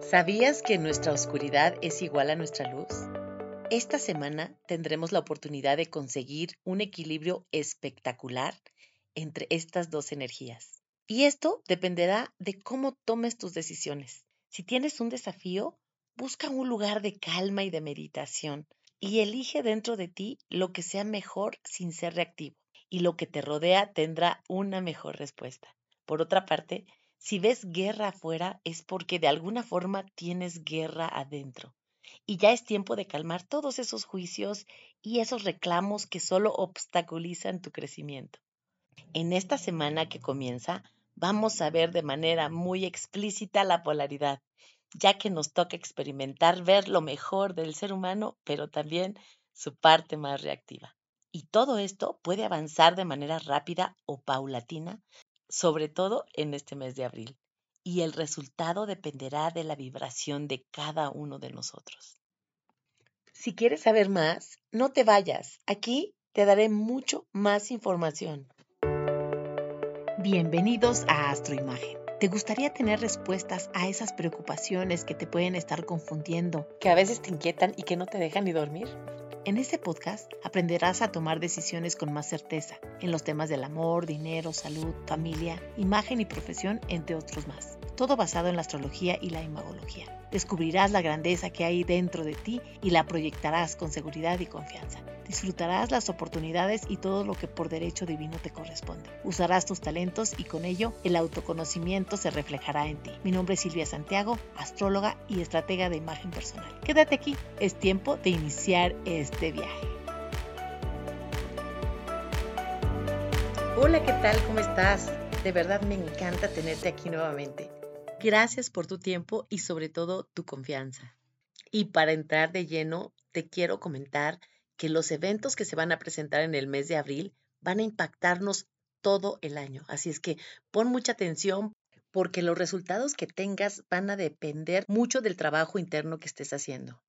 ¿Sabías que nuestra oscuridad es igual a nuestra luz? Esta semana tendremos la oportunidad de conseguir un equilibrio espectacular entre estas dos energías. Y esto dependerá de cómo tomes tus decisiones. Si tienes un desafío, busca un lugar de calma y de meditación y elige dentro de ti lo que sea mejor sin ser reactivo. Y lo que te rodea tendrá una mejor respuesta. Por otra parte, si ves guerra afuera es porque de alguna forma tienes guerra adentro. Y ya es tiempo de calmar todos esos juicios y esos reclamos que solo obstaculizan tu crecimiento. En esta semana que comienza, vamos a ver de manera muy explícita la polaridad, ya que nos toca experimentar ver lo mejor del ser humano, pero también su parte más reactiva. Y todo esto puede avanzar de manera rápida o paulatina sobre todo en este mes de abril, y el resultado dependerá de la vibración de cada uno de nosotros. Si quieres saber más, no te vayas. Aquí te daré mucho más información. Bienvenidos a Astroimagen. ¿Te gustaría tener respuestas a esas preocupaciones que te pueden estar confundiendo, que a veces te inquietan y que no te dejan ni dormir? En este podcast aprenderás a tomar decisiones con más certeza en los temas del amor, dinero, salud, familia, imagen y profesión, entre otros más. Todo basado en la astrología y la imagología. Descubrirás la grandeza que hay dentro de ti y la proyectarás con seguridad y confianza. Disfrutarás las oportunidades y todo lo que por derecho divino te corresponde. Usarás tus talentos y con ello el autoconocimiento se reflejará en ti. Mi nombre es Silvia Santiago, astróloga y estratega de imagen personal. Quédate aquí, es tiempo de iniciar este viaje. Hola, ¿qué tal? ¿Cómo estás? De verdad me encanta tenerte aquí nuevamente. Gracias por tu tiempo y sobre todo tu confianza. Y para entrar de lleno, te quiero comentar que los eventos que se van a presentar en el mes de abril van a impactarnos todo el año. Así es que pon mucha atención porque los resultados que tengas van a depender mucho del trabajo interno que estés haciendo.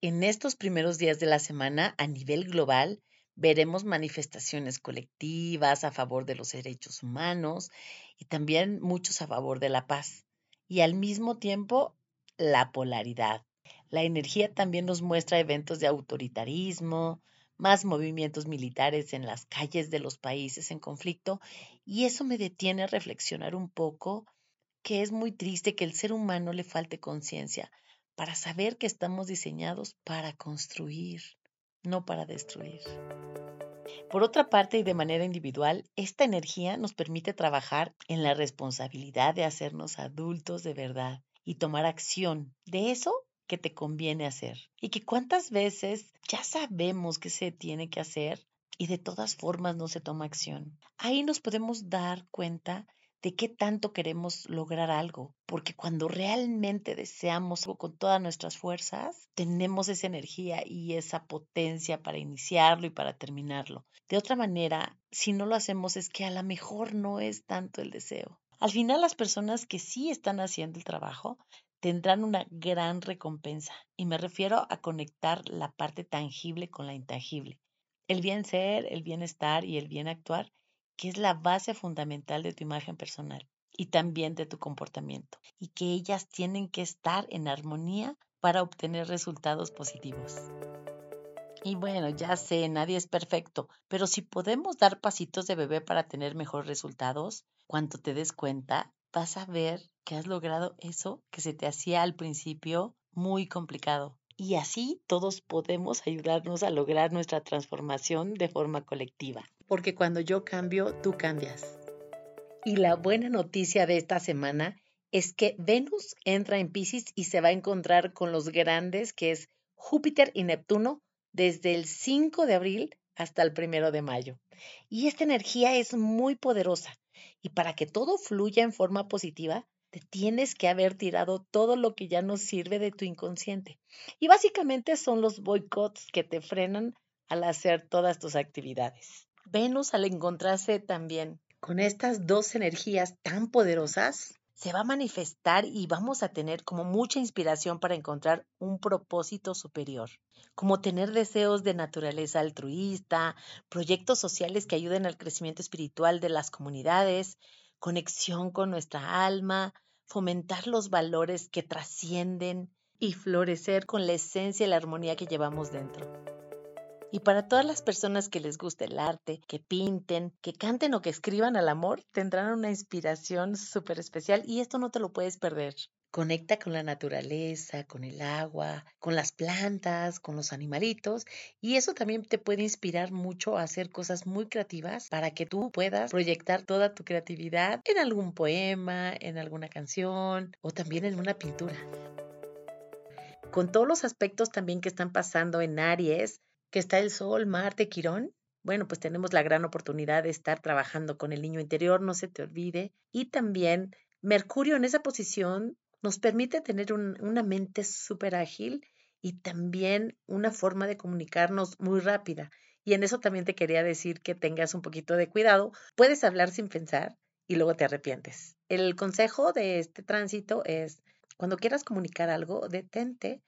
En estos primeros días de la semana, a nivel global, veremos manifestaciones colectivas a favor de los derechos humanos y también muchos a favor de la paz. Y al mismo tiempo, la polaridad. La energía también nos muestra eventos de autoritarismo, más movimientos militares en las calles de los países en conflicto y eso me detiene a reflexionar un poco que es muy triste que el ser humano le falte conciencia para saber que estamos diseñados para construir, no para destruir. Por otra parte y de manera individual, esta energía nos permite trabajar en la responsabilidad de hacernos adultos de verdad y tomar acción. De eso que te conviene hacer y que cuántas veces ya sabemos que se tiene que hacer y de todas formas no se toma acción. Ahí nos podemos dar cuenta de qué tanto queremos lograr algo, porque cuando realmente deseamos algo con todas nuestras fuerzas, tenemos esa energía y esa potencia para iniciarlo y para terminarlo. De otra manera, si no lo hacemos es que a lo mejor no es tanto el deseo. Al final las personas que sí están haciendo el trabajo tendrán una gran recompensa. Y me refiero a conectar la parte tangible con la intangible. El bien ser, el bienestar y el bien actuar, que es la base fundamental de tu imagen personal y también de tu comportamiento. Y que ellas tienen que estar en armonía para obtener resultados positivos. Y bueno, ya sé, nadie es perfecto, pero si podemos dar pasitos de bebé para tener mejores resultados, cuando te des cuenta, vas a ver que has logrado eso que se te hacía al principio muy complicado. Y así todos podemos ayudarnos a lograr nuestra transformación de forma colectiva. Porque cuando yo cambio, tú cambias. Y la buena noticia de esta semana es que Venus entra en Pisces y se va a encontrar con los grandes que es Júpiter y Neptuno desde el 5 de abril hasta el 1 de mayo. Y esta energía es muy poderosa. Y para que todo fluya en forma positiva, te tienes que haber tirado todo lo que ya no sirve de tu inconsciente. Y básicamente son los boicots que te frenan al hacer todas tus actividades. Venus al encontrarse también con estas dos energías tan poderosas, se va a manifestar y vamos a tener como mucha inspiración para encontrar un propósito superior, como tener deseos de naturaleza altruista, proyectos sociales que ayuden al crecimiento espiritual de las comunidades, conexión con nuestra alma, fomentar los valores que trascienden y florecer con la esencia y la armonía que llevamos dentro. Y para todas las personas que les guste el arte, que pinten, que canten o que escriban al amor, tendrán una inspiración súper especial y esto no te lo puedes perder. Conecta con la naturaleza, con el agua, con las plantas, con los animalitos y eso también te puede inspirar mucho a hacer cosas muy creativas para que tú puedas proyectar toda tu creatividad en algún poema, en alguna canción o también en una pintura. Con todos los aspectos también que están pasando en Aries, que está el Sol, Marte, Quirón, bueno, pues tenemos la gran oportunidad de estar trabajando con el niño interior, no se te olvide, y también Mercurio en esa posición nos permite tener una mente súper ágil y también una forma de comunicarnos muy rápida. Y en eso también te quería decir que tengas un poquito de cuidado. Puedes hablar sin pensar y luego te arrepientes. El consejo de este tránsito es, cuando quieras comunicar algo, detente,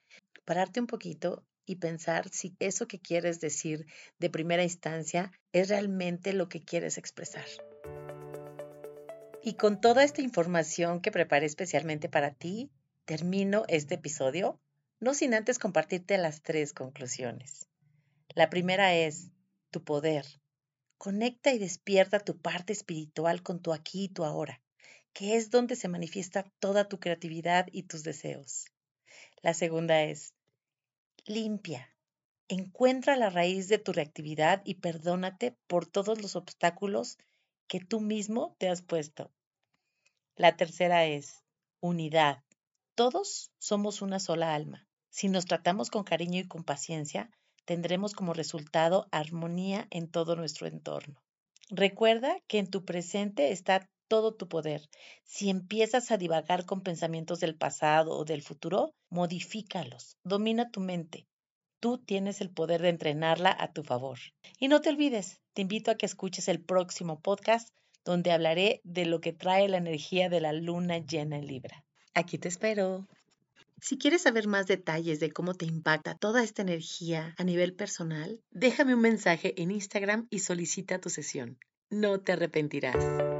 pararte un poquito y pensar si eso que quieres decir de primera instancia es realmente lo que quieres expresar. Y con toda esta información que preparé especialmente para ti, termino este episodio, no sin antes compartirte las tres conclusiones. La primera es tu poder. Conecta y despierta tu parte espiritual con tu aquí y tu ahora, que es donde se manifiesta toda tu creatividad y tus deseos. La segunda es limpia. Encuentra la raíz de tu reactividad y perdónate por todos los obstáculos que tú mismo te has puesto. La tercera es unidad. Todos somos una sola alma. Si nos tratamos con cariño y con paciencia, tendremos como resultado armonía en todo nuestro entorno. Recuerda que en tu presente está todo tu poder. Si empiezas a divagar con pensamientos del pasado o del futuro, modifícalos. Domina tu mente. Tú tienes el poder de entrenarla a tu favor. Y no te olvides, te invito a que escuches el próximo podcast donde hablaré de lo que trae la energía de la luna llena en Libra. Aquí te espero. Si quieres saber más detalles de cómo te impacta toda esta energía a nivel personal, déjame un mensaje en Instagram y solicita tu sesión. No te arrepentirás.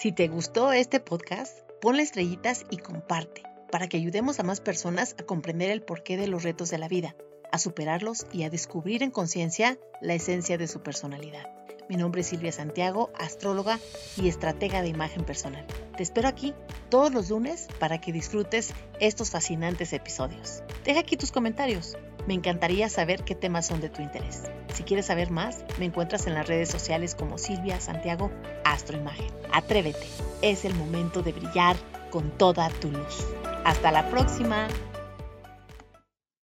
Si te gustó este podcast, ponle estrellitas y comparte para que ayudemos a más personas a comprender el porqué de los retos de la vida, a superarlos y a descubrir en conciencia la esencia de su personalidad. Mi nombre es Silvia Santiago, astróloga y estratega de imagen personal. Te espero aquí todos los lunes para que disfrutes estos fascinantes episodios. Deja aquí tus comentarios. Me encantaría saber qué temas son de tu interés. Si quieres saber más, me encuentras en las redes sociales como Silvia Santiago Astroimagen. Atrévete, es el momento de brillar con toda tu luz. Hasta la próxima.